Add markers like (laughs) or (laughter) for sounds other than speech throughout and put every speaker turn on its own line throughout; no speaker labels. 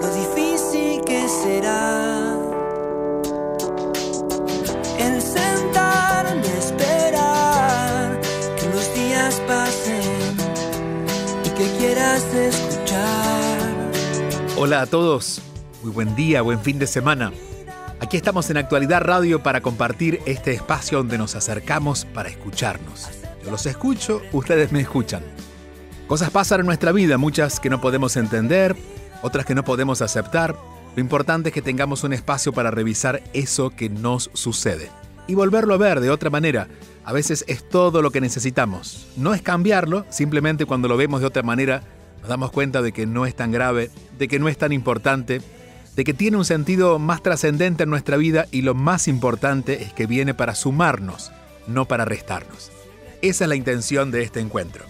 lo difícil que será. El esperar que los días pasen y que quieras escuchar.
Hola a todos, muy buen día, buen fin de semana. Aquí estamos en Actualidad Radio para compartir este espacio donde nos acercamos para escucharnos. Yo los escucho, ustedes me escuchan. Cosas pasan en nuestra vida, muchas que no podemos entender, otras que no podemos aceptar. Lo importante es que tengamos un espacio para revisar eso que nos sucede y volverlo a ver de otra manera. A veces es todo lo que necesitamos. No es cambiarlo, simplemente cuando lo vemos de otra manera nos damos cuenta de que no es tan grave, de que no es tan importante de que tiene un sentido más trascendente en nuestra vida y lo más importante es que viene para sumarnos, no para restarnos. Esa es la intención de este encuentro.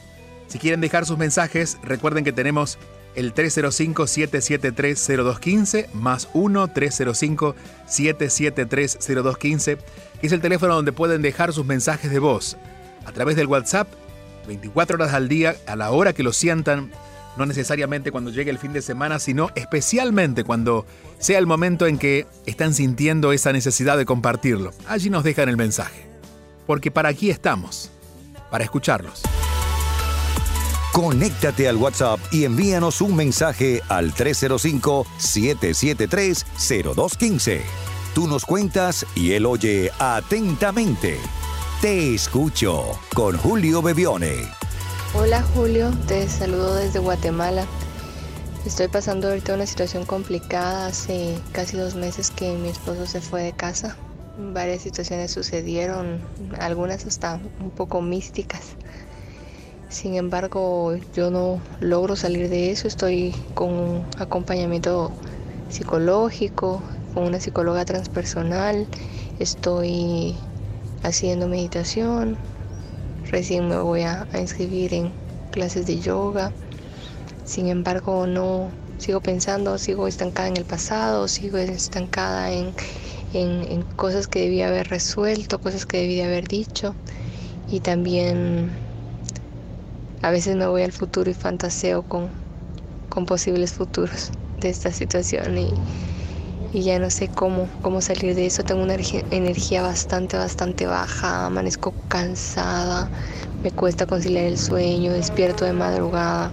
Si quieren dejar sus mensajes, recuerden que tenemos el 305-773-0215 más 1-305-773-0215, que es el teléfono donde pueden dejar sus mensajes de voz a través del WhatsApp 24 horas al día, a la hora que lo sientan no necesariamente cuando llegue el fin de semana, sino especialmente cuando sea el momento en que están sintiendo esa necesidad de compartirlo. Allí nos dejan el mensaje. Porque para aquí estamos, para escucharlos.
Conéctate al WhatsApp y envíanos un mensaje al 305-773-0215. Tú nos cuentas y él oye atentamente. Te escucho con Julio Bebione.
Hola Julio, te saludo desde Guatemala. Estoy pasando ahorita una situación complicada. Hace casi dos meses que mi esposo se fue de casa. Varias situaciones sucedieron, algunas hasta un poco místicas. Sin embargo, yo no logro salir de eso. Estoy con un acompañamiento psicológico, con una psicóloga transpersonal. Estoy haciendo meditación, Recién me voy a, inscribir en clases de yoga. Sin embargo, no sigo pensando, sigo estancada en el pasado, sigo estancada en, en, cosas que debía haber resuelto, cosas que debía haber dicho. Y también a veces me voy al futuro y fantaseo con, con posibles futuros de esta situación y, y ya no sé cómo, cómo salir de eso. Tengo una energía bastante, bastante baja, amanezco cansada, me cuesta conciliar el sueño, despierto de madrugada,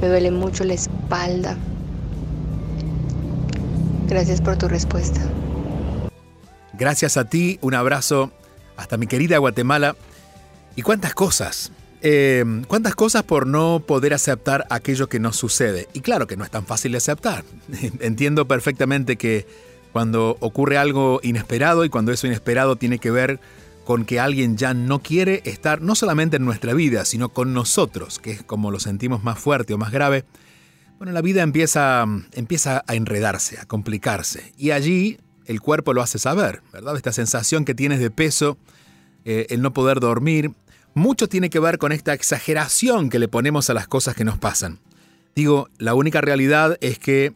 me duele mucho la espalda. Gracias por tu respuesta.
Gracias a ti, un abrazo hasta mi querida Guatemala. ¿Y cuántas cosas? Eh, ¿Cuántas cosas por no poder aceptar aquello que nos sucede? Y claro que no es tan fácil de aceptar. (laughs) Entiendo perfectamente que cuando ocurre algo inesperado y cuando eso inesperado tiene que ver con que alguien ya no quiere estar no solamente en nuestra vida, sino con nosotros, que es como lo sentimos más fuerte o más grave, bueno, la vida empieza, empieza a enredarse, a complicarse. Y allí el cuerpo lo hace saber, ¿verdad? Esta sensación que tienes de peso, eh, el no poder dormir, mucho tiene que ver con esta exageración que le ponemos a las cosas que nos pasan. Digo, la única realidad es que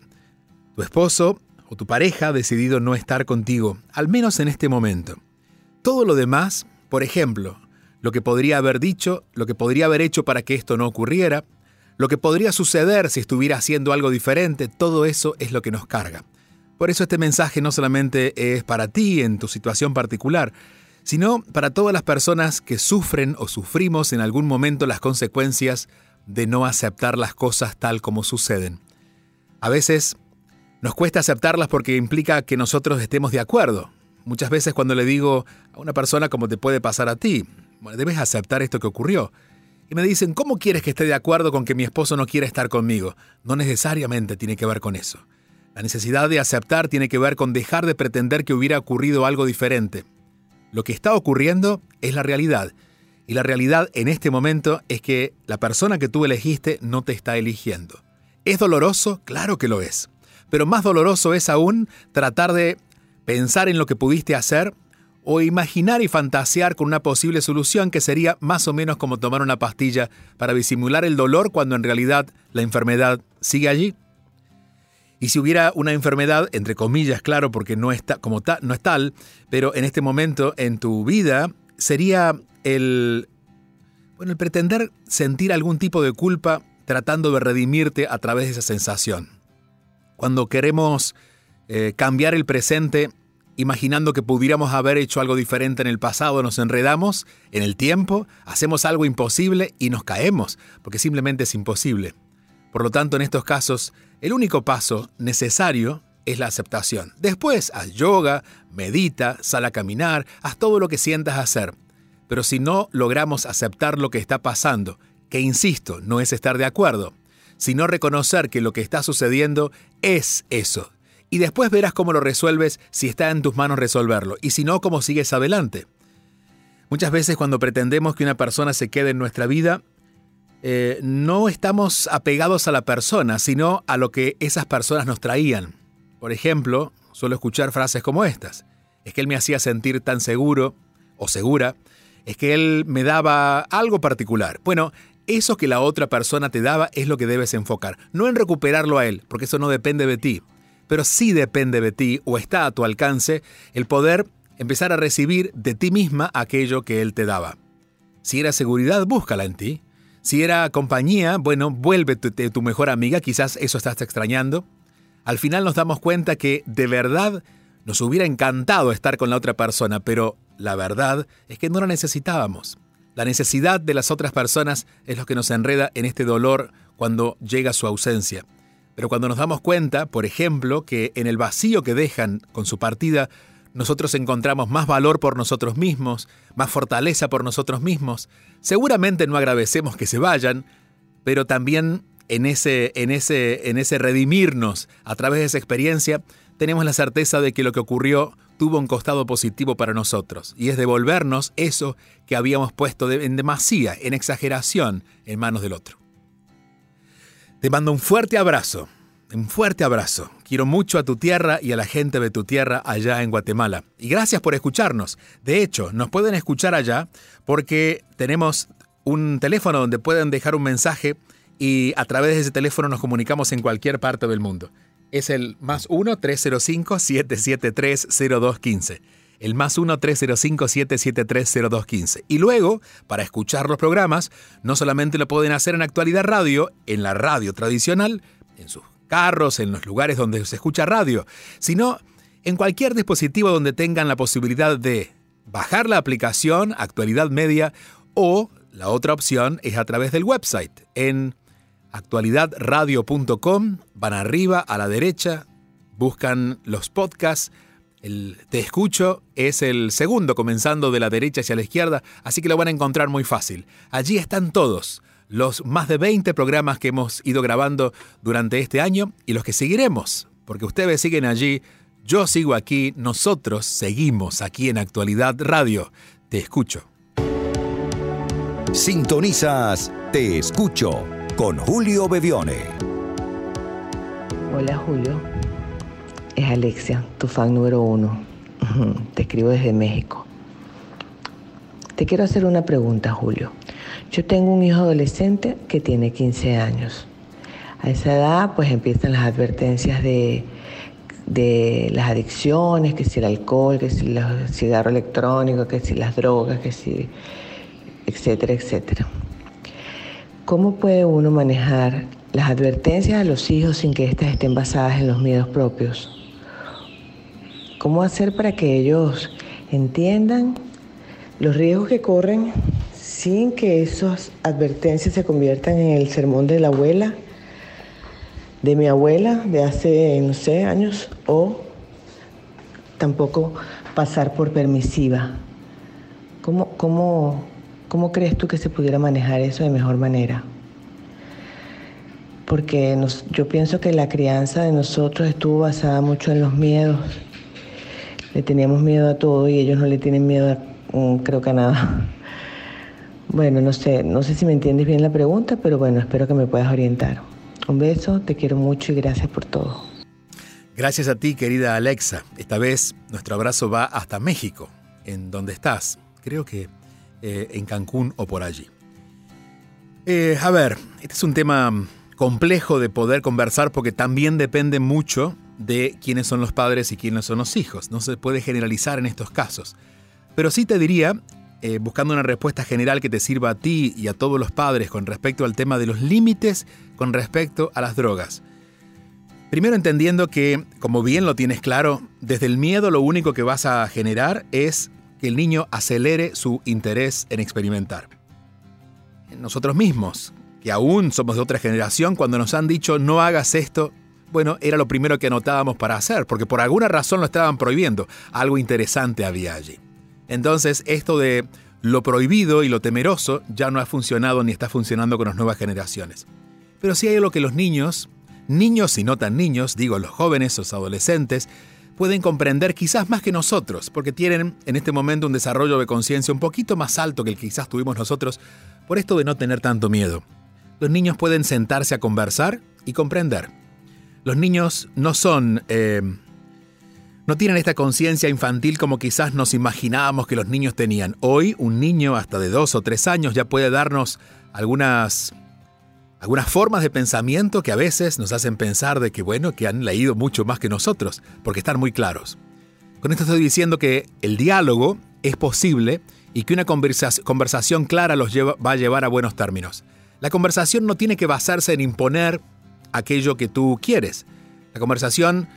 tu esposo o tu pareja ha decidido no estar contigo, al menos en este momento. Todo lo demás, por ejemplo, lo que podría haber dicho, lo que podría haber hecho para que esto no ocurriera, lo que podría suceder si estuviera haciendo algo diferente, todo eso es lo que nos carga. Por eso este mensaje no solamente es para ti en tu situación particular, sino para todas las personas que sufren o sufrimos en algún momento las consecuencias de no aceptar las cosas tal como suceden. A veces nos cuesta aceptarlas porque implica que nosotros estemos de acuerdo. Muchas veces cuando le digo a una persona como te puede pasar a ti, debes aceptar esto que ocurrió. Y me dicen, ¿cómo quieres que esté de acuerdo con que mi esposo no quiera estar conmigo? No necesariamente tiene que ver con eso. La necesidad de aceptar tiene que ver con dejar de pretender que hubiera ocurrido algo diferente. Lo que está ocurriendo es la realidad. Y la realidad en este momento es que la persona que tú elegiste no te está eligiendo. ¿Es doloroso? Claro que lo es. pero más doloroso es aún tratar de pensar en lo que pudiste hacer o imaginar y fantasear con una posible solución que sería más o menos como tomar una pastilla para disimular el dolor cuando en realidad la enfermedad sigue allí. Y si hubiera una enfermedad, entre comillas, claro, porque no, está, como no es tal, pero en este momento en tu vida sería el, bueno, el pretender sentir algún tipo de culpa tratando de redimirte a través de esa sensación. Cuando queremos eh, cambiar el presente, imaginando que pudiéramos haber hecho algo diferente en el pasado, nos enredamos en el tiempo, hacemos algo imposible y nos caemos, porque simplemente es imposible. Por lo tanto, en estos casos, el único paso necesario es la aceptación. Después, haz yoga, medita, sal a caminar, haz todo lo que sientas hacer. Pero si no logramos aceptar lo que está pasando, que insisto, no es estar de acuerdo, sino reconocer que lo que está sucediendo es eso. Y después verás cómo lo resuelves si está en tus manos resolverlo, y si no, cómo sigues adelante. Muchas veces cuando pretendemos que una persona se quede en nuestra vida, eh, no estamos apegados a la persona, sino a lo que esas personas nos traían. Por ejemplo, suelo escuchar frases como estas. Es que él me hacía sentir tan seguro o segura. Es que él me daba algo particular. Bueno, eso que la otra persona te daba es lo que debes enfocar. No en recuperarlo a él, porque eso no depende de ti. Pero sí depende de ti o está a tu alcance el poder empezar a recibir de ti misma aquello que él te daba. Si era seguridad, búscala en ti. Si era compañía, bueno, vuélvete tu mejor amiga, quizás eso estás extrañando. Al final nos damos cuenta que de verdad nos hubiera encantado estar con la otra persona, pero la verdad es que no la necesitábamos. La necesidad de las otras personas es lo que nos enreda en este dolor cuando llega su ausencia. Pero cuando nos damos cuenta, por ejemplo, que en el vacío que dejan con su partida, nosotros encontramos más valor por nosotros mismos, más fortaleza por nosotros mismos. Seguramente no agradecemos que se vayan, pero también en ese, en ese, en ese redimirnos a través de esa experiencia, tenemos la certeza de que lo que ocurrió tuvo un costado positivo para nosotros, y es devolvernos eso que habíamos puesto en demasía, en exageración, en manos del otro. Te mando un fuerte abrazo un fuerte abrazo. Quiero mucho a tu tierra y a la gente de tu tierra allá en Guatemala. Y gracias por escucharnos. De hecho, nos pueden escuchar allá porque tenemos un teléfono donde pueden dejar un mensaje y a través de ese teléfono nos comunicamos en cualquier parte del mundo. Es el más 1-305-773-0215. El más 1-305-773-0215. Y luego, para escuchar los programas, no solamente lo pueden hacer en Actualidad Radio, en la radio tradicional, en sus carros, en los lugares donde se escucha radio, sino en cualquier dispositivo donde tengan la posibilidad de bajar la aplicación Actualidad Media o la otra opción es a través del website. En actualidadradio.com, van arriba a la derecha, buscan los podcasts, el Te escucho es el segundo comenzando de la derecha hacia la izquierda, así que lo van a encontrar muy fácil. Allí están todos los más de 20 programas que hemos ido grabando durante este año y los que seguiremos, porque ustedes siguen allí, yo sigo aquí, nosotros seguimos aquí en Actualidad Radio. Te escucho.
Sintonizas Te escucho con Julio Bevione.
Hola Julio, es Alexia, tu fan número uno. Te escribo desde México. Te quiero hacer una pregunta, Julio. Yo tengo un hijo adolescente que tiene 15 años. A esa edad pues empiezan las advertencias de, las adicciones, que si el alcohol, que si el cigarro electrónico, que si las drogas, que si, etcétera, etcétera. ¿Cómo puede uno manejar las advertencias a los hijos sin que éstas estén basadas en los miedos propios? ¿Cómo hacer para que ellos entiendan los riesgos que corren sin que esas advertencias se conviertan en el sermón de la abuela, de mi abuela de hace, no sé, años, o tampoco pasar por permisiva. ¿Cómo, cómo, cómo crees tú que se pudiera manejar eso de mejor manera? Porque yo pienso que la crianza de nosotros estuvo basada mucho en los miedos. Le teníamos miedo a todo y ellos no le tienen miedo, a, mm, creo que a nada. Bueno, no sé, no sé si me entiendes bien la pregunta, pero bueno, espero que me puedas orientar. Un beso, te quiero mucho y gracias por todo.
Gracias a ti, querida Alexa. Esta vez nuestro abrazo va hasta México, en donde estás. Creo que eh, en Cancún o por allí. Eh, a ver, este es un tema complejo de poder conversar porque también depende mucho de quiénes son los padres y quiénes son los hijos. No se puede generalizar en estos casos. Pero sí te diría, eh, buscando una respuesta general que te sirva a ti y a todos los padres con respecto al tema de los límites con respecto a las drogas. Primero entendiendo que, como bien lo tienes claro, desde el miedo lo único que vas a generar es que el niño acelere su interés en experimentar. Nosotros mismos, que aún somos de otra generación, cuando nos han dicho no hagas esto, bueno, era lo primero que anotábamos para hacer, porque por alguna razón lo estaban prohibiendo. Algo interesante había allí. Entonces, esto de lo prohibido y lo temeroso ya no ha funcionado ni está funcionando con las nuevas generaciones. Pero sí hay algo que los niños Niños y no tan niños, digo los jóvenes, los adolescentes, pueden comprender quizás más que nosotros, porque tienen en este momento un desarrollo de conciencia un poquito más alto que el que quizás tuvimos nosotros, por esto de no tener tanto miedo. Los niños pueden sentarse a conversar y comprender. Los niños no son... Eh, no tienen esta conciencia infantil como quizás nos imaginábamos que los niños tenían. Hoy un niño hasta de dos o tres años ya puede darnos algunas algunas formas de pensamiento que a veces nos hacen pensar de que, bueno, que han leído mucho más que nosotros, porque están muy claros. Con esto estoy diciendo que el diálogo es posible y que una conversación clara los va a llevar a buenos términos. La conversación no tiene que basarse en imponer aquello que tú quieres. La conversación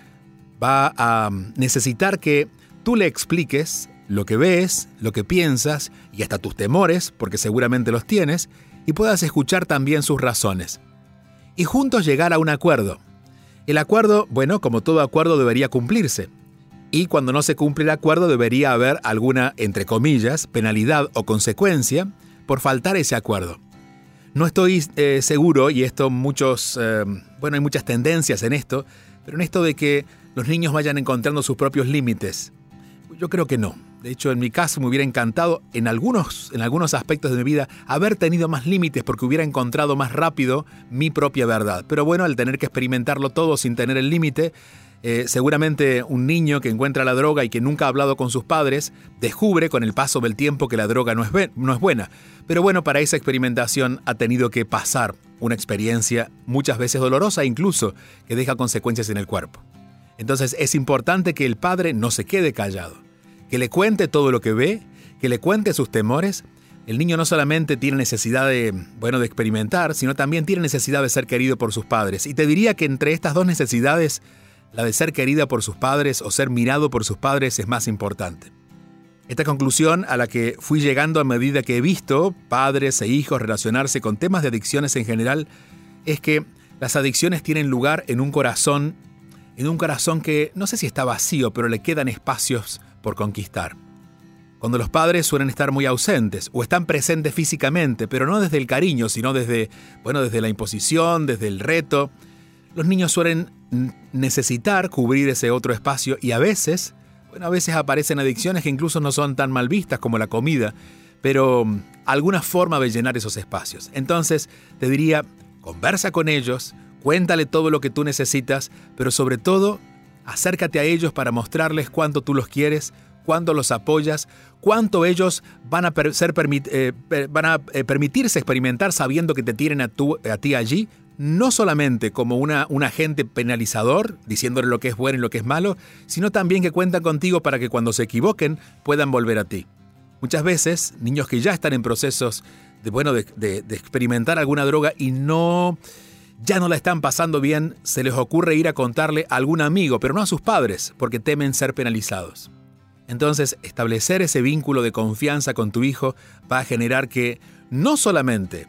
va a necesitar que tú le expliques lo que ves, lo que piensas y hasta tus temores, porque seguramente los tienes, y puedas escuchar también sus razones. Y juntos llegar a un acuerdo. El acuerdo, bueno, como todo acuerdo debería cumplirse. Y cuando no se cumple el acuerdo debería haber alguna, entre comillas, penalidad o consecuencia por faltar ese acuerdo. No estoy eh, seguro, y esto muchos, eh, bueno, hay muchas tendencias en esto, pero en esto de que los niños vayan encontrando sus propios límites. Yo creo que no. De hecho, en mi caso me hubiera encantado en algunos, en algunos aspectos de mi vida haber tenido más límites porque hubiera encontrado más rápido mi propia verdad. Pero bueno, al tener que experimentarlo todo sin tener el límite, eh, seguramente un niño que encuentra la droga y que nunca ha hablado con sus padres, descubre con el paso del tiempo que la droga no es, no es buena. Pero bueno, para esa experimentación ha tenido que pasar una experiencia muchas veces dolorosa incluso que deja consecuencias en el cuerpo. Entonces es importante que el padre no se quede callado que le cuente todo lo que ve, que le cuente sus temores. El niño no solamente tiene necesidad de, bueno, de experimentar, sino también tiene necesidad de ser querido por sus padres. Y te diría que entre estas dos necesidades, la de ser querida por sus padres o ser mirado por sus padres es más importante. Esta conclusión a la que fui llegando a medida que he visto padres e hijos relacionarse con temas de adicciones en general es que las adicciones tienen lugar en un corazón, en un corazón que no sé si está vacío, pero le quedan espacios por conquistar. Cuando los padres suelen estar muy ausentes o están presentes físicamente, pero no desde el cariño, sino desde, bueno, desde la imposición, desde el reto, los niños suelen necesitar cubrir ese otro espacio y a veces, bueno, a veces aparecen adicciones que incluso no son tan mal vistas como la comida, pero mm, alguna forma de llenar esos espacios. Entonces, te diría, conversa con ellos, cuéntale todo lo que tú necesitas, pero sobre todo, Acércate a ellos para mostrarles cuánto tú los quieres, cuánto los apoyas, cuánto ellos van a, ser eh, van a eh, permitirse experimentar sabiendo que te tienen a, a ti allí, no solamente como una, un agente penalizador, diciéndole lo que es bueno y lo que es malo, sino también que cuentan contigo para que cuando se equivoquen puedan volver a ti. Muchas veces, niños que ya están en procesos de, bueno, de experimentar alguna droga y no ya no la están pasando bien, se les ocurre ir a contarle a algún amigo, pero no a sus padres, porque temen ser penalizados. Entonces, establecer ese vínculo de confianza con tu hijo va a generar que no solamente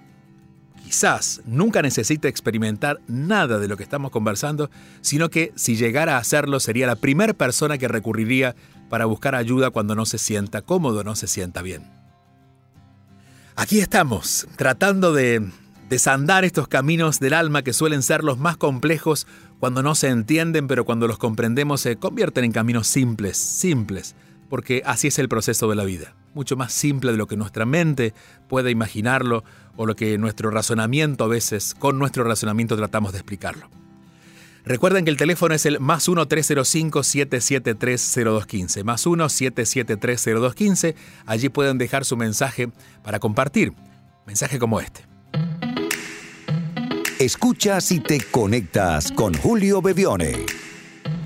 quizás nunca necesite experimentar nada de lo que estamos conversando, sino que si llegara a hacerlo sería la primera persona que recurriría para buscar ayuda cuando no se sienta cómodo, no se sienta bien. Aquí estamos, tratando de desandar estos caminos del alma que suelen ser los más complejos cuando no se entienden, pero cuando los comprendemos se convierten en caminos simples, simples, porque así es el proceso de la vida, mucho más simple de lo que nuestra mente puede imaginarlo o lo que nuestro razonamiento a veces, con nuestro razonamiento tratamos de explicarlo. Recuerden que el teléfono es el más 1-305-773-0215. Más 1-773-0215. Allí pueden dejar su mensaje para compartir. Mensaje como este.
Escuchas y te conectas con Julio Bebione.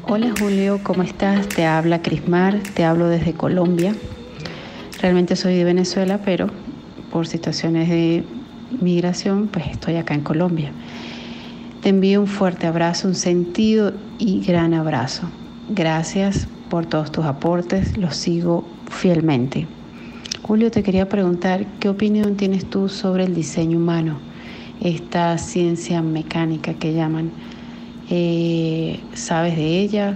Hola Julio, ¿cómo estás? Te habla Crismar, te hablo desde Colombia. Realmente soy de Venezuela, pero por situaciones de migración, pues estoy acá en Colombia. Te envío un fuerte abrazo, un sentido y gran abrazo. Gracias por todos tus aportes, los sigo fielmente. Julio, te quería preguntar, ¿qué opinión tienes tú sobre el diseño humano, esta ciencia mecánica que llaman? Eh, ¿Sabes de ella?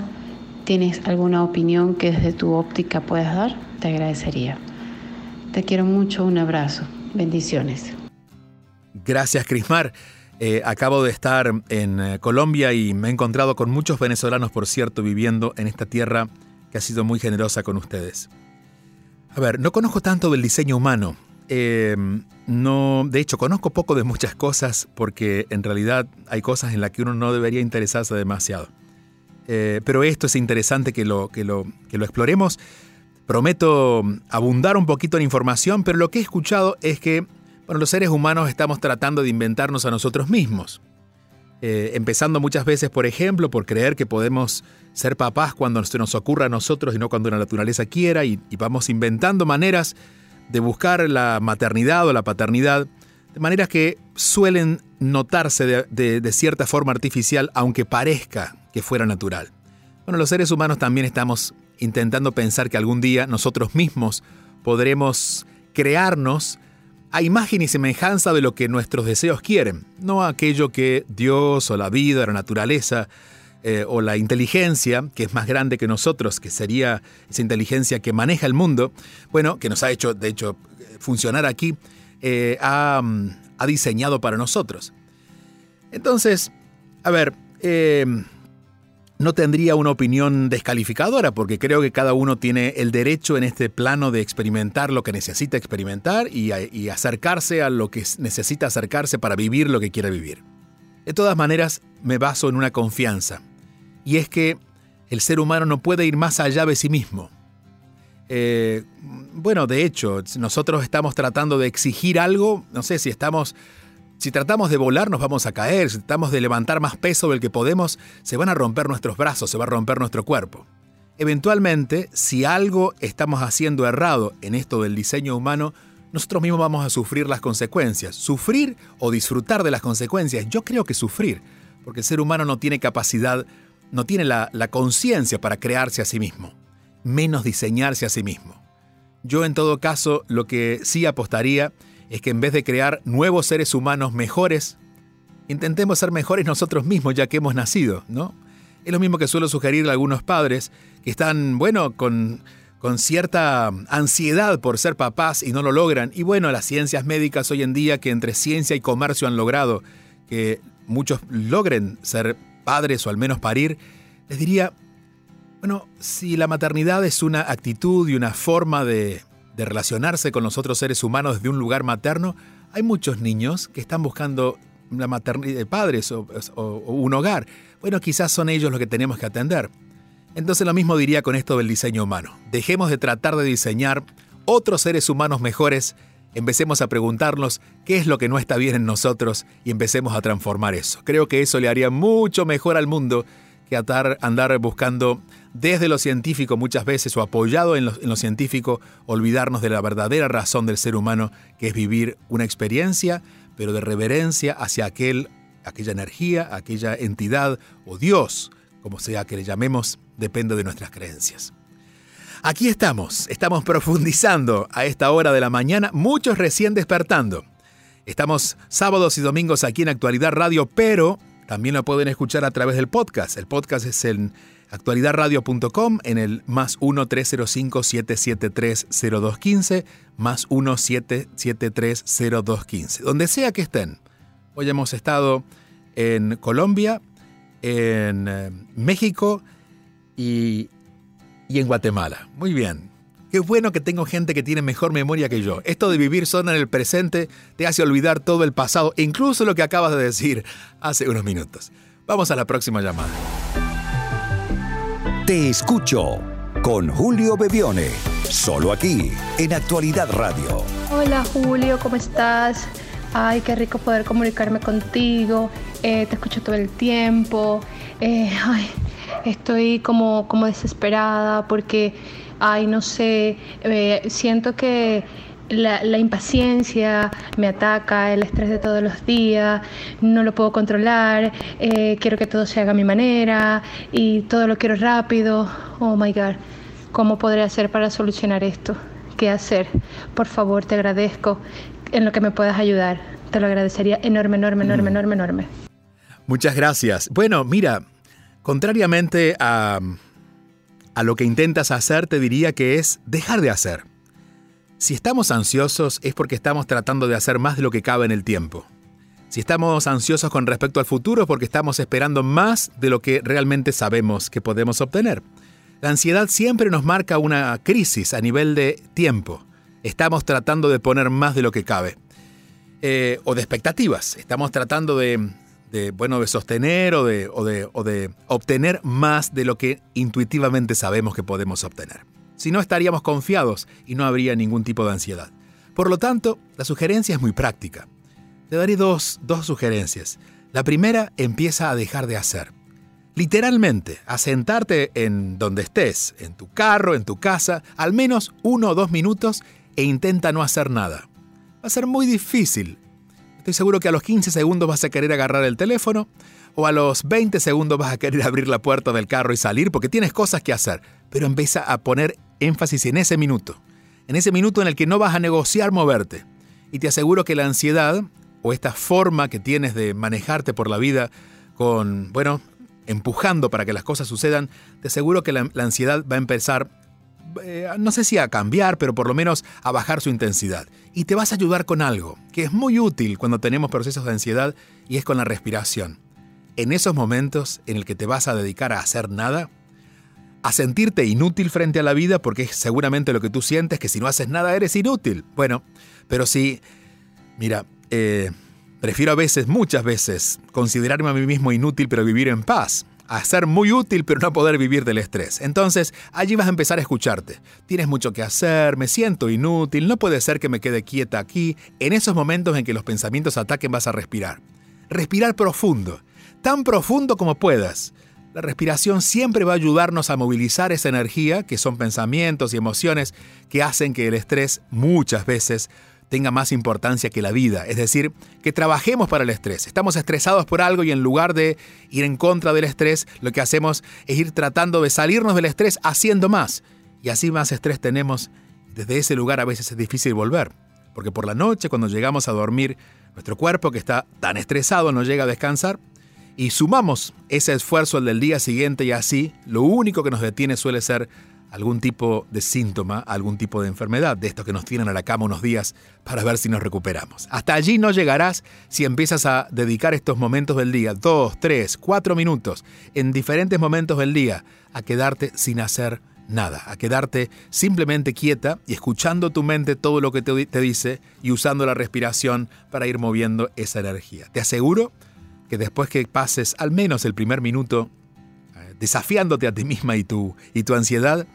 ¿Tienes alguna opinión que desde tu óptica puedas dar? Te agradecería. Te quiero mucho, un abrazo. Bendiciones.
Gracias, Crismar. Eh, acabo de estar en eh, Colombia y me he encontrado con muchos venezolanos, por cierto, viviendo en esta tierra que ha sido muy generosa con ustedes. A ver, no conozco tanto del diseño humano. Em, no, de hecho, conozco poco de muchas cosas porque en realidad hay cosas en las que uno no debería interesarse demasiado. Eh, pero esto es interesante que lo, que, lo, que lo exploremos. Prometo abundar un poquito en información, pero lo que he escuchado es que bueno, los seres humanos estamos tratando de inventarnos a nosotros mismos. Eh, empezando muchas veces, por ejemplo, por creer que podemos ser papás cuando se nos ocurra a nosotros y no cuando la naturaleza quiera, y, vamos inventando maneras de buscar la maternidad o la paternidad, de maneras que suelen notarse de, de cierta forma artificial, aunque parezca que fuera natural. Bueno, los seres humanos también estamos intentando pensar que algún día nosotros mismos podremos crearnos a imagen y semejanza de lo que nuestros deseos quieren, no aquello que Dios o la vida, la naturaleza eh, o la inteligencia, que es más grande que nosotros, que sería esa inteligencia que maneja el mundo, bueno, que nos ha hecho, de hecho, funcionar aquí, eh, ha, ha, diseñado para nosotros. Entonces, a ver, eh, no tendría una opinión descalificadora, porque creo que cada uno tiene el derecho en este plano de experimentar lo que necesita experimentar y, acercarse a lo que necesita acercarse para vivir lo que quiere vivir. De todas maneras, me baso en una confianza, y es que el ser humano no puede ir más allá de sí mismo. Eh, bueno, de hecho, nosotros estamos tratando de exigir algo, no sé si estamos si tratamos de volar nos vamos a caer, si tratamos de levantar más peso del que podemos, se van a romper nuestros brazos, se va a romper nuestro cuerpo. Eventualmente, si algo estamos haciendo errado en esto del diseño humano, nosotros mismos vamos a sufrir las consecuencias. Sufrir o disfrutar de las consecuencias. Yo creo que sufrir, porque el ser humano no tiene capacidad, no tiene la, la conciencia para crearse a sí mismo, menos diseñarse a sí mismo. Yo en todo caso lo que sí apostaría es que en vez de crear nuevos seres humanos mejores, intentemos ser mejores nosotros mismos ya que hemos nacido, ¿no? Es lo mismo que suelo sugerir a algunos padres que están, bueno, con, con cierta ansiedad por ser papás y no lo logran. Y bueno, las ciencias médicas hoy en día que entre ciencia y comercio han logrado que muchos logren ser padres o al menos parir, les diría, bueno, si la maternidad es una actitud y una forma de relacionarse con los otros seres humanos desde un lugar materno, hay muchos niños que están buscando la maternidad, padres o, un hogar. Bueno, quizás son ellos los que tenemos que atender. Entonces lo mismo diría con esto del diseño humano. Dejemos de tratar de diseñar otros seres humanos mejores, empecemos a preguntarnos qué es lo que no está bien en nosotros y empecemos a transformar eso. Creo que eso le haría mucho mejor al mundo que andar buscando desde lo científico muchas veces o apoyado en lo, científico, olvidarnos de la verdadera razón del ser humano, que es vivir una experiencia, pero de reverencia hacia aquel, aquella energía, aquella entidad o Dios, como sea que le llamemos, depende de nuestras creencias. Aquí estamos, estamos profundizando a esta hora de la mañana, muchos recién despertando. Estamos sábados y domingos aquí en Actualidad Radio, pero también lo pueden escuchar a través del podcast. El podcast es en actualidadradio.com en el más 1-305-773-0215, más 1-773-0215. Donde sea que estén. Hoy hemos estado en Colombia, en eh, México y, y en Guatemala. Muy bien. Qué bueno que tengo gente que tiene mejor memoria que yo. Esto de vivir solo en el presente te hace olvidar todo el pasado, incluso lo que acabas de decir hace unos minutos. Vamos a la próxima llamada.
Te escucho con Julio Bebione, solo aquí en Actualidad Radio.
Hola Julio, ¿cómo estás? Ay, qué rico poder comunicarme contigo. Eh, te escucho todo el tiempo. Eh, ay, estoy como, como desesperada porque, ay, no sé, eh, siento que la, impaciencia me ataca, el estrés de todos los días, no lo puedo controlar, quiero que todo se haga a mi manera y todo lo quiero rápido. Oh my God, ¿cómo podré hacer para solucionar esto? ¿Qué hacer? Por favor, te agradezco en lo que me puedas ayudar. Te lo agradecería enorme, enorme, enorme, enorme, enorme.
Muchas gracias. Bueno, mira, contrariamente a, a lo que intentas hacer, te diría que es dejar de hacer. Si estamos ansiosos es porque estamos tratando de hacer más de lo que cabe en el tiempo. Si estamos ansiosos con respecto al futuro es porque estamos esperando más de lo que realmente sabemos que podemos obtener. La ansiedad siempre nos marca una crisis a nivel de tiempo. Estamos tratando de poner más de lo que cabe. Eh, o de expectativas. Estamos tratando de, bueno, de sostener o de, o de obtener más de lo que intuitivamente sabemos que podemos obtener. Si no, estaríamos confiados y no habría ningún tipo de ansiedad. Por lo tanto, la sugerencia es muy práctica. Te daré dos, dos sugerencias. La primera empieza a dejar de hacer. Literalmente, a sentarte en donde estés, en tu carro, en tu casa, al menos uno o dos minutos e intenta no hacer nada. Va a ser muy difícil. Estoy seguro que a los 15 segundos vas a querer agarrar el teléfono o a los 20 segundos vas a querer abrir la puerta del carro y salir porque tienes cosas que hacer. Pero empieza a poner énfasis en ese minuto. En ese minuto en el que no vas a negociar moverte. Y te aseguro que la ansiedad o esta forma que tienes de manejarte por la vida con, bueno, empujando para que las cosas sucedan, te aseguro que la, ansiedad va a empezar eh, no sé si a cambiar, pero por lo menos a bajar su intensidad. Y te vas a ayudar con algo que es muy útil cuando tenemos procesos de ansiedad y es con la respiración. En esos momentos en el que te vas a dedicar a hacer nada, a sentirte inútil frente a la vida, porque es seguramente lo que tú sientes, que si no haces nada eres inútil. Bueno, pero si, mira, eh, prefiero a veces, muchas veces, considerarme a mí mismo inútil pero vivir en paz a ser muy útil pero no poder vivir del estrés. Entonces, allí vas a empezar a escucharte. Tienes mucho que hacer, me siento inútil, no puede ser que me quede quieta aquí. En esos momentos en que los pensamientos ataquen vas a respirar. Respirar profundo, tan profundo como puedas. La respiración siempre va a ayudarnos a movilizar esa energía, que son pensamientos y emociones, que hacen que el estrés muchas veces tenga más importancia que la vida, es decir, que trabajemos para el estrés. Estamos estresados por algo y en lugar de ir en contra del estrés, lo que hacemos es ir tratando de salirnos del estrés haciendo más. Y así más estrés tenemos. Desde ese lugar a veces es difícil volver, porque por la noche cuando llegamos a dormir, nuestro cuerpo que está tan estresado no llega a descansar y sumamos ese esfuerzo al del día siguiente y así lo único que nos detiene suele ser algún tipo de síntoma, algún tipo de enfermedad, de estos que nos tienen a la cama unos días para ver si nos recuperamos. Hasta allí no llegarás si empiezas a dedicar estos momentos del día, dos, tres, cuatro minutos, en diferentes momentos del día, a quedarte sin hacer nada, a quedarte simplemente quieta y escuchando tu mente todo lo que te, te dice y usando la respiración para ir moviendo esa energía. Te aseguro que después que pases al menos el primer minuto desafiándote a ti misma y tu, y tu ansiedad,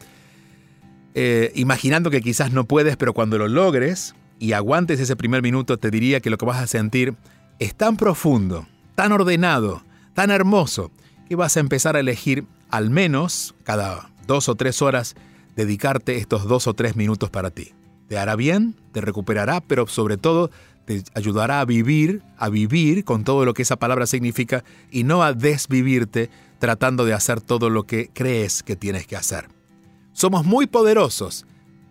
eh, imaginando que quizás no puedes, pero cuando lo logres y aguantes ese primer minuto, te diría que lo que vas a sentir es tan profundo, tan ordenado, tan hermoso, que vas a empezar a elegir al menos cada dos o tres horas dedicarte estos dos o tres minutos para ti. Te hará bien, te recuperará, pero sobre todo te ayudará a vivir, a vivir con todo lo que esa palabra significa y no a desvivirte tratando de hacer todo lo que crees que tienes que hacer. Somos muy poderosos,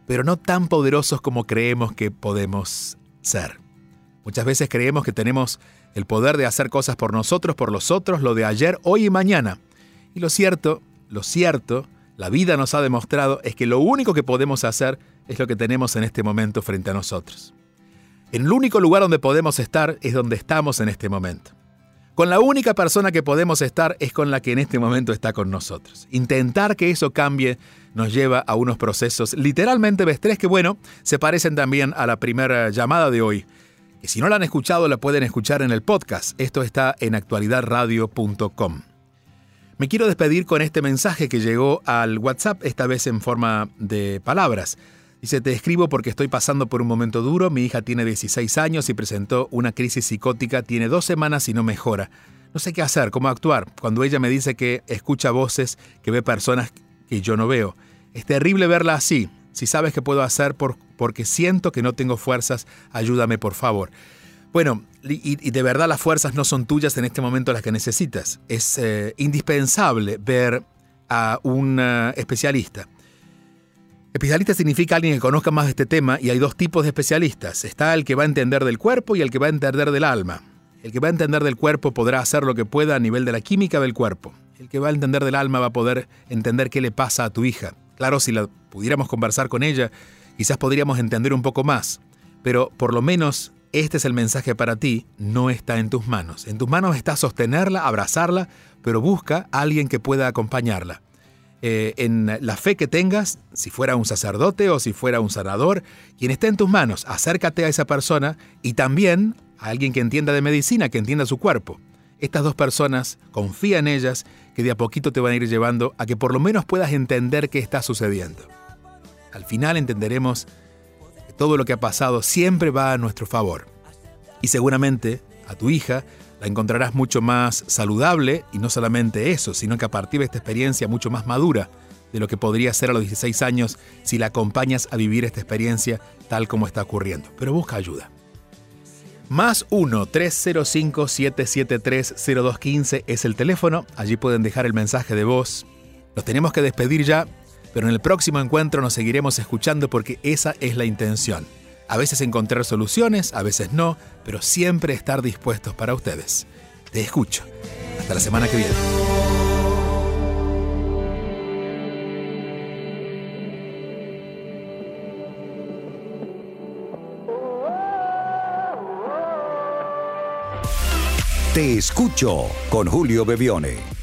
pero no tan poderosos como creemos que podemos ser. Muchas veces creemos que tenemos el poder de hacer cosas por nosotros, por los otros, lo de ayer, hoy y mañana. Y lo cierto, lo cierto, la vida nos ha demostrado es que lo único que podemos hacer es lo que tenemos en este momento frente a nosotros. En el único lugar donde podemos estar es donde estamos en este momento. Con la única persona que podemos estar es con la que en este momento está con nosotros. Intentar que eso cambie nos lleva a unos procesos literalmente estrés que, bueno, se parecen también a la primera llamada de hoy, Y si no la han escuchado, la pueden escuchar en el podcast. Esto está en actualidadradio.com. Me quiero despedir con este mensaje que llegó al WhatsApp, esta vez en forma de palabras. Dice, te escribo porque estoy pasando por un momento duro, mi hija tiene 16 años y presentó una crisis psicótica, tiene dos semanas y no mejora. No sé qué hacer, cómo actuar, cuando ella me dice que escucha voces, que ve personas que yo no veo. Es terrible verla así. Si sabes qué puedo hacer por, porque siento que no tengo fuerzas, ayúdame por favor. Bueno, y, de verdad las fuerzas no son tuyas en este momento las que necesitas. Es eh, indispensable ver a un eh, especialista. Especialista significa alguien que conozca más de este tema y hay dos tipos de especialistas. Está el que va a entender del cuerpo y el que va a entender del alma. El que va a entender del cuerpo podrá hacer lo que pueda a nivel de la química del cuerpo. El que va a entender del alma va a poder entender qué le pasa a tu hija. Claro, si la pudiéramos conversar con ella, quizás podríamos entender un poco más. Pero por lo menos este es el mensaje para ti, no está en tus manos. En tus manos está sostenerla, abrazarla, pero busca a alguien que pueda acompañarla. Eh, en la fe que tengas, si fuera un sacerdote o si fuera un sanador, quien esté en tus manos, acércate a esa persona y también a alguien que entienda de medicina, que entienda su cuerpo. Estas dos personas, confía en ellas, que de a poquito te van a ir llevando a que por lo menos puedas entender qué está sucediendo. Al final entenderemos que todo lo que ha pasado siempre va a nuestro favor. Y seguramente a tu hija la encontrarás mucho más saludable y no solamente eso, sino que a partir de esta experiencia mucho más madura de lo que podría ser a los 16 años si la acompañas a vivir esta experiencia tal como está ocurriendo. Pero busca ayuda. Más 1-305-773-0215 es el teléfono, allí pueden dejar el mensaje de voz. Nos tenemos que despedir ya, pero en el próximo encuentro nos seguiremos escuchando porque esa es la intención a veces encontrar soluciones, a veces no, pero siempre estar dispuestos para ustedes. Te escucho. Hasta la semana que viene.
Te escucho con Julio Bebione.